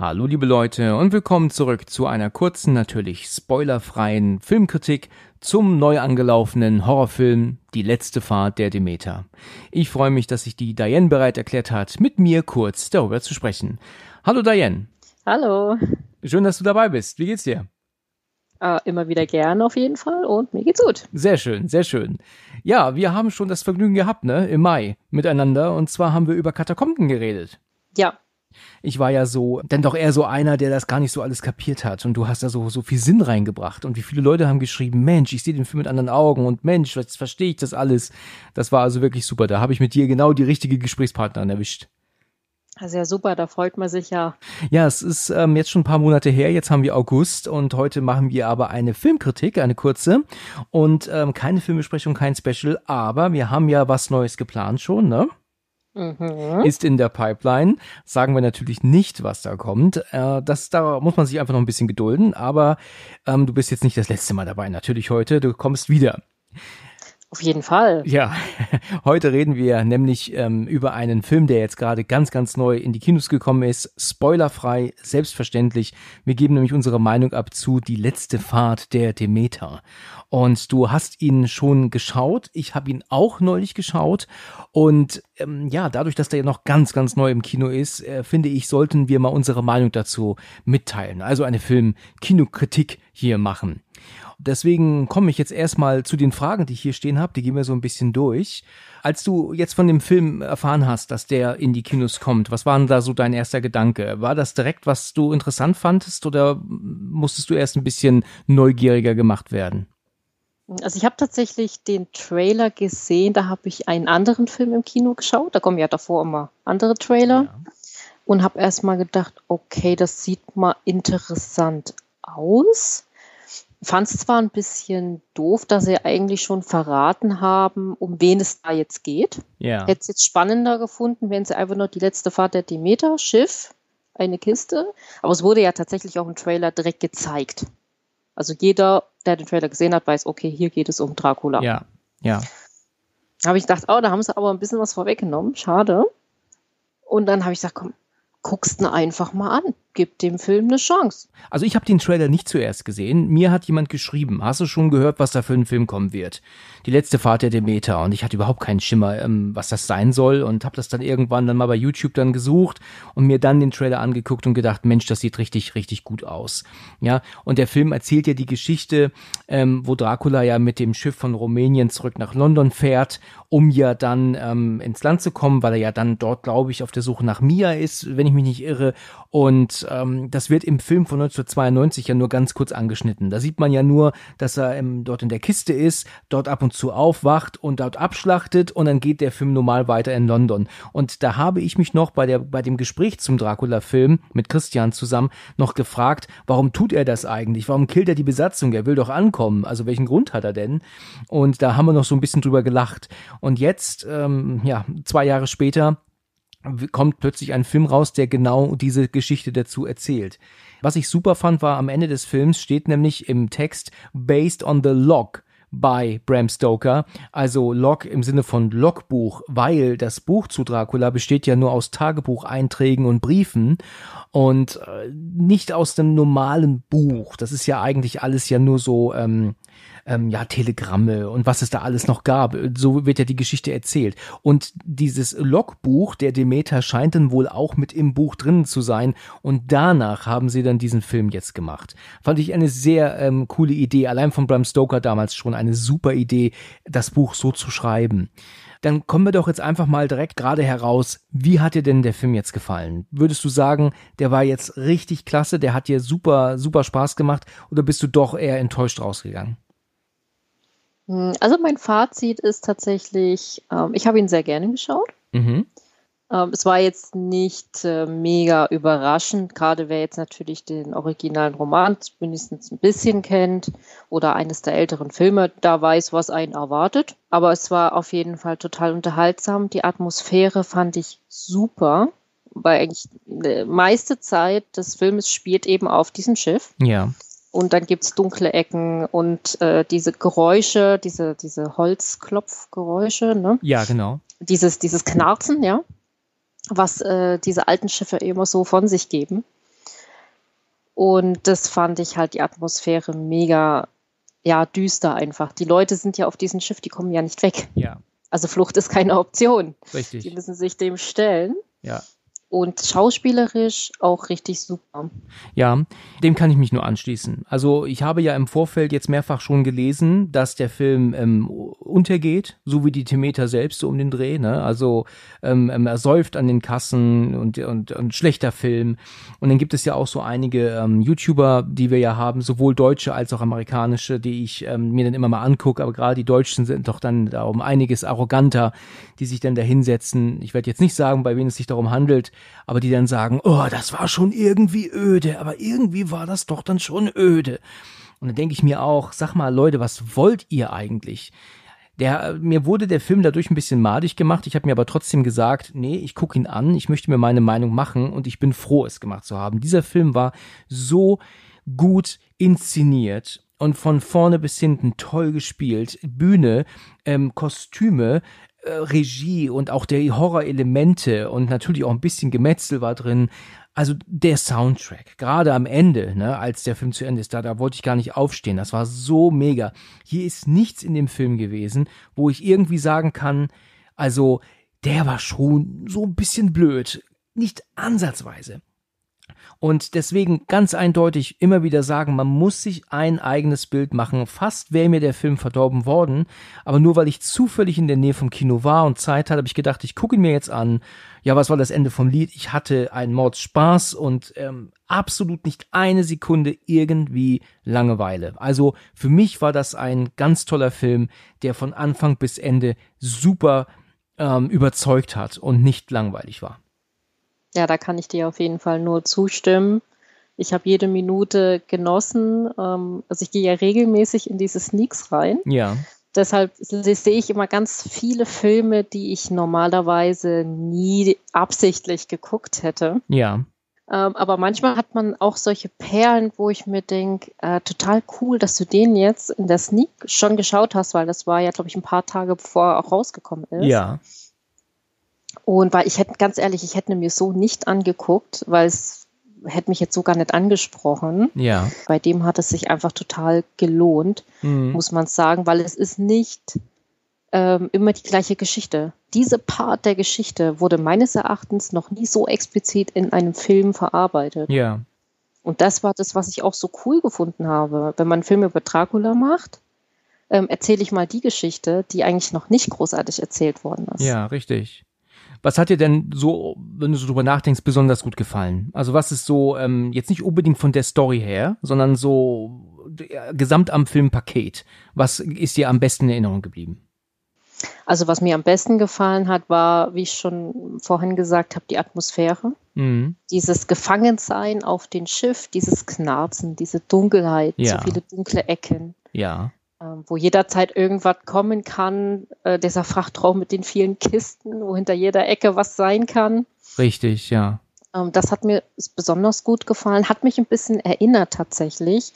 Hallo liebe Leute und willkommen zurück zu einer kurzen, natürlich spoilerfreien Filmkritik zum neu angelaufenen Horrorfilm Die letzte Fahrt der Demeter. Ich freue mich, dass sich die Diane bereit erklärt hat, mit mir kurz darüber zu sprechen. Hallo Diane. Hallo. Schön, dass du dabei bist. Wie geht's dir? Uh, immer wieder gern auf jeden Fall und mir geht's gut. Sehr schön, sehr schön. Ja, wir haben schon das Vergnügen gehabt, ne, im Mai miteinander und zwar haben wir über Katakomben geredet. Ja, ich war ja so, denn doch eher so einer, der das gar nicht so alles kapiert hat. Und du hast da so, so viel Sinn reingebracht. Und wie viele Leute haben geschrieben, Mensch, ich sehe den Film mit anderen Augen und Mensch, jetzt verstehe ich das alles. Das war also wirklich super. Da habe ich mit dir genau die richtige Gesprächspartnerin erwischt. Also ja, super, da freut man sich ja. Ja, es ist ähm, jetzt schon ein paar Monate her, jetzt haben wir August und heute machen wir aber eine Filmkritik, eine kurze und ähm, keine Filmbesprechung, kein Special, aber wir haben ja was Neues geplant schon, ne? Mhm. Ist in der Pipeline. Sagen wir natürlich nicht, was da kommt. Äh, das, da muss man sich einfach noch ein bisschen gedulden. Aber ähm, du bist jetzt nicht das letzte Mal dabei. Natürlich heute. Du kommst wieder. Auf jeden Fall. Ja, heute reden wir nämlich ähm, über einen Film, der jetzt gerade ganz, ganz neu in die Kinos gekommen ist. Spoilerfrei, selbstverständlich. Wir geben nämlich unsere Meinung ab zu Die letzte Fahrt der Demeter. Und du hast ihn schon geschaut. Ich habe ihn auch neulich geschaut. Und ähm, ja, dadurch, dass der ja noch ganz, ganz neu im Kino ist, äh, finde ich, sollten wir mal unsere Meinung dazu mitteilen. Also eine Film-Kinokritik hier machen. Deswegen komme ich jetzt erstmal zu den Fragen, die ich hier stehen habe. Die gehen wir so ein bisschen durch. Als du jetzt von dem Film erfahren hast, dass der in die Kinos kommt, was war denn da so dein erster Gedanke? War das direkt, was du interessant fandest oder musstest du erst ein bisschen neugieriger gemacht werden? Also ich habe tatsächlich den Trailer gesehen, da habe ich einen anderen Film im Kino geschaut, da kommen ja davor immer andere Trailer ja. und habe erstmal gedacht, okay, das sieht mal interessant aus fand es zwar ein bisschen doof, dass sie eigentlich schon verraten haben, um wen es da jetzt geht. Ja. Hätte es jetzt spannender gefunden, wenn sie einfach nur die letzte Fahrt der Demeter, Schiff, eine Kiste. Aber es wurde ja tatsächlich auch im Trailer direkt gezeigt. Also jeder, der den Trailer gesehen hat, weiß, okay, hier geht es um Dracula. Ja, ja. Habe ich gedacht, oh, da haben sie aber ein bisschen was vorweggenommen. Schade. Und dann habe ich gesagt, komm, guckst ihn einfach mal an gib dem Film eine Chance. Also ich habe den Trailer nicht zuerst gesehen. Mir hat jemand geschrieben, hast du schon gehört, was da für ein Film kommen wird? Die letzte Fahrt der Demeter. Und ich hatte überhaupt keinen Schimmer, ähm, was das sein soll. Und habe das dann irgendwann dann mal bei YouTube dann gesucht und mir dann den Trailer angeguckt und gedacht, Mensch, das sieht richtig, richtig gut aus. Ja, und der Film erzählt ja die Geschichte, ähm, wo Dracula ja mit dem Schiff von Rumänien zurück nach London fährt, um ja dann ähm, ins Land zu kommen, weil er ja dann dort, glaube ich, auf der Suche nach Mia ist, wenn ich mich nicht irre. Und ähm, das wird im Film von 1992 ja nur ganz kurz angeschnitten. Da sieht man ja nur, dass er im, dort in der Kiste ist, dort ab und zu aufwacht und dort abschlachtet und dann geht der Film normal weiter in London. Und da habe ich mich noch bei, der, bei dem Gespräch zum Dracula-Film mit Christian zusammen noch gefragt, warum tut er das eigentlich? Warum killt er die Besatzung? Er will doch ankommen. Also welchen Grund hat er denn? Und da haben wir noch so ein bisschen drüber gelacht. Und jetzt, ähm, ja, zwei Jahre später, kommt plötzlich ein Film raus, der genau diese Geschichte dazu erzählt. Was ich super fand, war am Ende des Films steht nämlich im Text based on the log bei Bram Stoker, also Log im Sinne von Logbuch, weil das Buch zu Dracula besteht ja nur aus Tagebucheinträgen und Briefen und äh, nicht aus dem normalen Buch. Das ist ja eigentlich alles ja nur so ähm, ähm, ja, Telegramme und was es da alles noch gab. So wird ja die Geschichte erzählt. Und dieses Logbuch der Demeter scheint dann wohl auch mit im Buch drinnen zu sein. Und danach haben sie dann diesen Film jetzt gemacht. Fand ich eine sehr ähm, coole Idee. Allein von Bram Stoker damals schon eine super Idee, das Buch so zu schreiben. Dann kommen wir doch jetzt einfach mal direkt gerade heraus. Wie hat dir denn der Film jetzt gefallen? Würdest du sagen, der war jetzt richtig klasse, der hat dir super, super Spaß gemacht oder bist du doch eher enttäuscht rausgegangen? Hm, also mein Fazit ist tatsächlich, ähm, ich habe ihn sehr gerne geschaut. Mhm. Ähm, es war jetzt nicht äh, mega überraschend, gerade wer jetzt natürlich den originalen Roman mindestens ein bisschen kennt oder eines der älteren Filme, da weiß, was einen erwartet. Aber es war auf jeden Fall total unterhaltsam. Die Atmosphäre fand ich super, weil eigentlich die meiste Zeit des Filmes spielt eben auf diesem Schiff. Ja. Und dann gibt's dunkle Ecken und äh, diese Geräusche, diese, diese Holzklopfgeräusche, ne? Ja, genau. Dieses, dieses Knarzen, ja, was äh, diese alten Schiffe immer so von sich geben. Und das fand ich halt die Atmosphäre mega, ja, düster einfach. Die Leute sind ja auf diesem Schiff, die kommen ja nicht weg. Ja. Also Flucht ist keine Option. Richtig. Die müssen sich dem stellen. Ja und schauspielerisch auch richtig super. Ja, dem kann ich mich nur anschließen. Also ich habe ja im Vorfeld jetzt mehrfach schon gelesen, dass der Film ähm, untergeht, so wie die Timeter selbst so um den Dreh. Ne? Also ähm, ähm, er säuft an den Kassen und, und, und schlechter Film. Und dann gibt es ja auch so einige ähm, YouTuber, die wir ja haben, sowohl deutsche als auch amerikanische, die ich ähm, mir dann immer mal angucke. Aber gerade die Deutschen sind doch dann da um einiges arroganter, die sich dann da hinsetzen. Ich werde jetzt nicht sagen, bei wem es sich darum handelt, aber die dann sagen, oh, das war schon irgendwie öde, aber irgendwie war das doch dann schon öde. Und dann denke ich mir auch, sag mal, Leute, was wollt ihr eigentlich? Der, mir wurde der Film dadurch ein bisschen madig gemacht. Ich habe mir aber trotzdem gesagt, nee, ich gucke ihn an, ich möchte mir meine Meinung machen und ich bin froh, es gemacht zu haben. Dieser Film war so gut inszeniert und von vorne bis hinten toll gespielt. Bühne, ähm, Kostüme, äh, Regie und auch der Horror-Elemente und natürlich auch ein bisschen Gemetzel war drin. Also der Soundtrack, gerade am Ende, ne, als der Film zu Ende ist, da, da wollte ich gar nicht aufstehen. Das war so mega. Hier ist nichts in dem Film gewesen, wo ich irgendwie sagen kann, also der war schon so ein bisschen blöd. Nicht ansatzweise. Und deswegen ganz eindeutig immer wieder sagen, man muss sich ein eigenes Bild machen. Fast wäre mir der Film verdorben worden, aber nur weil ich zufällig in der Nähe vom Kino war und Zeit hatte, habe ich gedacht, ich gucke ihn mir jetzt an. Ja, was war das Ende vom Lied? Ich hatte einen Mordspaß und ähm, absolut nicht eine Sekunde irgendwie Langeweile. Also für mich war das ein ganz toller Film, der von Anfang bis Ende super ähm, überzeugt hat und nicht langweilig war. Ja, da kann ich dir auf jeden Fall nur zustimmen. Ich habe jede Minute genossen. Ähm, also ich gehe ja regelmäßig in diese Sneaks rein. Ja. Deshalb sehe ich immer ganz viele Filme, die ich normalerweise nie absichtlich geguckt hätte. Ja. Ähm, aber manchmal hat man auch solche Perlen, wo ich mir denke, äh, total cool, dass du den jetzt in der Sneak schon geschaut hast, weil das war ja, glaube ich, ein paar Tage bevor er auch rausgekommen ist. Ja. Und weil ich hätte, ganz ehrlich, ich hätte mir so nicht angeguckt, weil es hätte mich jetzt so gar nicht angesprochen. Ja. Bei dem hat es sich einfach total gelohnt, mhm. muss man sagen, weil es ist nicht ähm, immer die gleiche Geschichte. Diese Part der Geschichte wurde meines Erachtens noch nie so explizit in einem Film verarbeitet. Ja. Und das war das, was ich auch so cool gefunden habe. Wenn man einen Film über Dracula macht, ähm, erzähle ich mal die Geschichte, die eigentlich noch nicht großartig erzählt worden ist. Ja, richtig. Was hat dir denn so, wenn du so drüber nachdenkst, besonders gut gefallen? Also was ist so, ähm, jetzt nicht unbedingt von der Story her, sondern so äh, gesamt am Filmpaket. Was ist dir am besten in Erinnerung geblieben? Also was mir am besten gefallen hat, war, wie ich schon vorhin gesagt habe, die Atmosphäre. Mhm. Dieses Gefangensein auf dem Schiff, dieses Knarzen, diese Dunkelheit, ja. so viele dunkle Ecken. Ja. Ähm, wo jederzeit irgendwas kommen kann. Äh, dieser Frachtraum mit den vielen Kisten, wo hinter jeder Ecke was sein kann. Richtig, ja. Ähm, das hat mir besonders gut gefallen, hat mich ein bisschen erinnert tatsächlich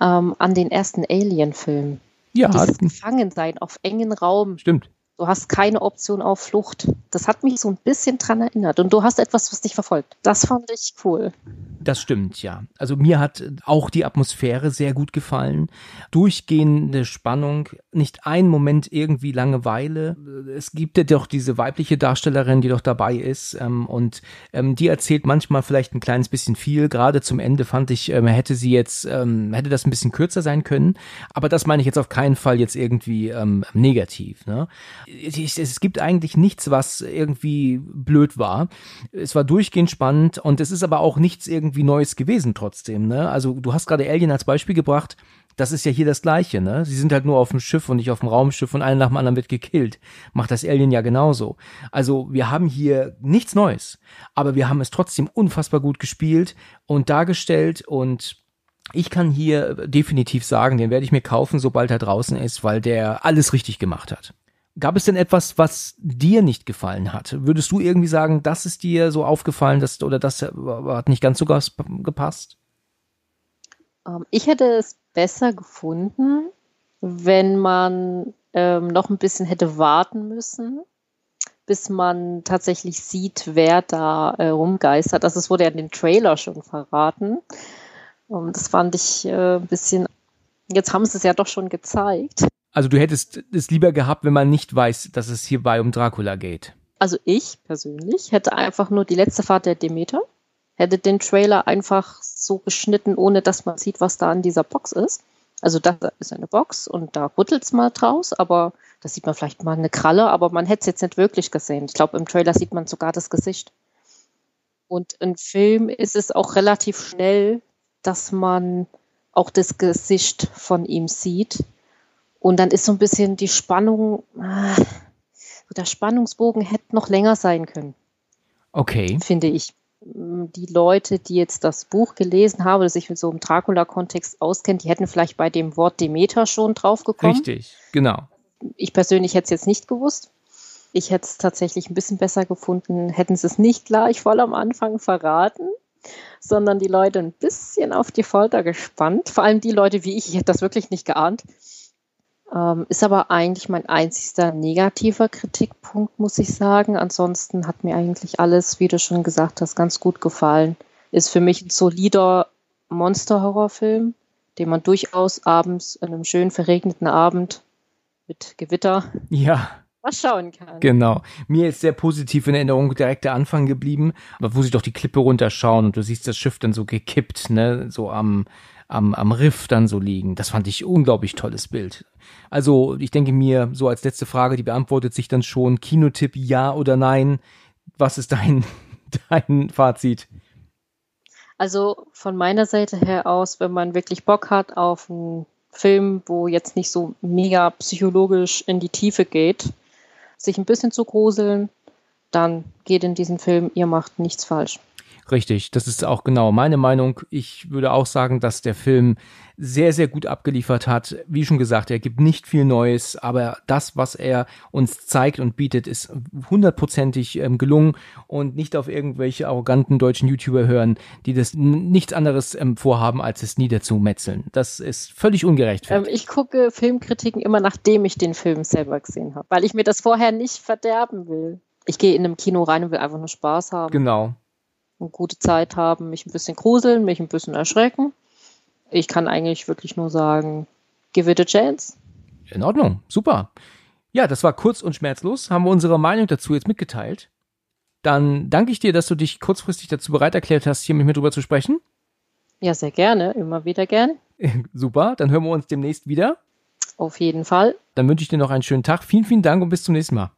ähm, an den ersten Alien-Film. Ja. Dieses Gefangensein auf engen Raum. Stimmt. Du hast keine Option auf Flucht. Das hat mich so ein bisschen dran erinnert. Und du hast etwas, was dich verfolgt. Das fand ich cool. Das stimmt, ja. Also mir hat auch die Atmosphäre sehr gut gefallen. Durchgehende Spannung, nicht ein Moment irgendwie Langeweile. Es gibt ja doch diese weibliche Darstellerin, die doch dabei ist ähm, und ähm, die erzählt manchmal vielleicht ein kleines bisschen viel. Gerade zum Ende fand ich, ähm, hätte sie jetzt, ähm, hätte das ein bisschen kürzer sein können. Aber das meine ich jetzt auf keinen Fall jetzt irgendwie ähm, negativ. Ne? Es gibt eigentlich nichts, was irgendwie blöd war. Es war durchgehend spannend und es ist aber auch nichts irgendwie Neues gewesen trotzdem, ne? Also du hast gerade Alien als Beispiel gebracht. Das ist ja hier das Gleiche, ne? Sie sind halt nur auf dem Schiff und nicht auf dem Raumschiff und einer nach dem anderen wird gekillt. Macht das Alien ja genauso. Also wir haben hier nichts Neues, aber wir haben es trotzdem unfassbar gut gespielt und dargestellt und ich kann hier definitiv sagen, den werde ich mir kaufen, sobald er draußen ist, weil der alles richtig gemacht hat. Gab es denn etwas, was dir nicht gefallen hat? Würdest du irgendwie sagen, das ist dir so aufgefallen, dass, oder das hat nicht ganz so gepasst? Ähm, ich hätte es besser gefunden, wenn man ähm, noch ein bisschen hätte warten müssen, bis man tatsächlich sieht, wer da äh, rumgeistert. Also es wurde ja in dem Trailer schon verraten. Und das fand ich äh, ein bisschen. Jetzt haben sie es ja doch schon gezeigt. Also du hättest es lieber gehabt, wenn man nicht weiß, dass es hierbei um Dracula geht. Also ich persönlich hätte einfach nur die letzte Fahrt der Demeter, hätte den Trailer einfach so geschnitten, ohne dass man sieht, was da in dieser Box ist. Also das ist eine Box und da rüttelt es mal draus, aber da sieht man vielleicht mal eine Kralle, aber man hätte es jetzt nicht wirklich gesehen. Ich glaube, im Trailer sieht man sogar das Gesicht. Und im Film ist es auch relativ schnell, dass man auch das Gesicht von ihm sieht. Und dann ist so ein bisschen die Spannung, ah, der Spannungsbogen hätte noch länger sein können. Okay. Finde ich. Die Leute, die jetzt das Buch gelesen haben, oder sich mit so einem Dracula-Kontext auskennen, die hätten vielleicht bei dem Wort Demeter schon draufgekommen. Richtig, genau. Ich persönlich hätte es jetzt nicht gewusst. Ich hätte es tatsächlich ein bisschen besser gefunden, hätten sie es nicht gleich voll am Anfang verraten, sondern die Leute ein bisschen auf die Folter gespannt. Vor allem die Leute wie ich, ich hätte das wirklich nicht geahnt. Ähm, ist aber eigentlich mein einzigster negativer Kritikpunkt, muss ich sagen. Ansonsten hat mir eigentlich alles, wie du schon gesagt hast, ganz gut gefallen. Ist für mich ein solider Monster-Horrorfilm, den man durchaus abends an einem schönen verregneten Abend mit Gewitter ja. was schauen kann. Genau. Mir ist sehr positiv in Erinnerung direkt der Anfang geblieben, aber wo sie doch die Klippe runterschauen und du siehst das Schiff dann so gekippt, ne, so am, am, am Riff dann so liegen. Das fand ich unglaublich tolles Bild. Also ich denke mir, so als letzte Frage, die beantwortet sich dann schon, Kinotipp ja oder nein. Was ist dein, dein Fazit? Also von meiner Seite her aus, wenn man wirklich Bock hat auf einen Film, wo jetzt nicht so mega psychologisch in die Tiefe geht, sich ein bisschen zu gruseln, dann geht in diesen Film, ihr macht nichts falsch. Richtig, das ist auch genau meine Meinung. Ich würde auch sagen, dass der Film sehr, sehr gut abgeliefert hat. Wie schon gesagt, er gibt nicht viel Neues, aber das, was er uns zeigt und bietet, ist hundertprozentig ähm, gelungen und nicht auf irgendwelche arroganten deutschen YouTuber hören, die das nichts anderes ähm, vorhaben, als es niederzumetzeln. Das ist völlig ungerechtfertigt. Ähm, ich gucke Filmkritiken immer, nachdem ich den Film selber gesehen habe, weil ich mir das vorher nicht verderben will. Ich gehe in einem Kino rein und will einfach nur Spaß haben. Genau eine gute Zeit haben, mich ein bisschen gruseln, mich ein bisschen erschrecken. Ich kann eigentlich wirklich nur sagen, give it a chance. In Ordnung, super. Ja, das war kurz und schmerzlos. Haben wir unsere Meinung dazu jetzt mitgeteilt. Dann danke ich dir, dass du dich kurzfristig dazu bereit erklärt hast, hier mit mir drüber zu sprechen. Ja, sehr gerne, immer wieder gern. Super, dann hören wir uns demnächst wieder. Auf jeden Fall. Dann wünsche ich dir noch einen schönen Tag. Vielen, vielen Dank und bis zum nächsten Mal.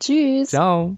Tschüss. Ciao.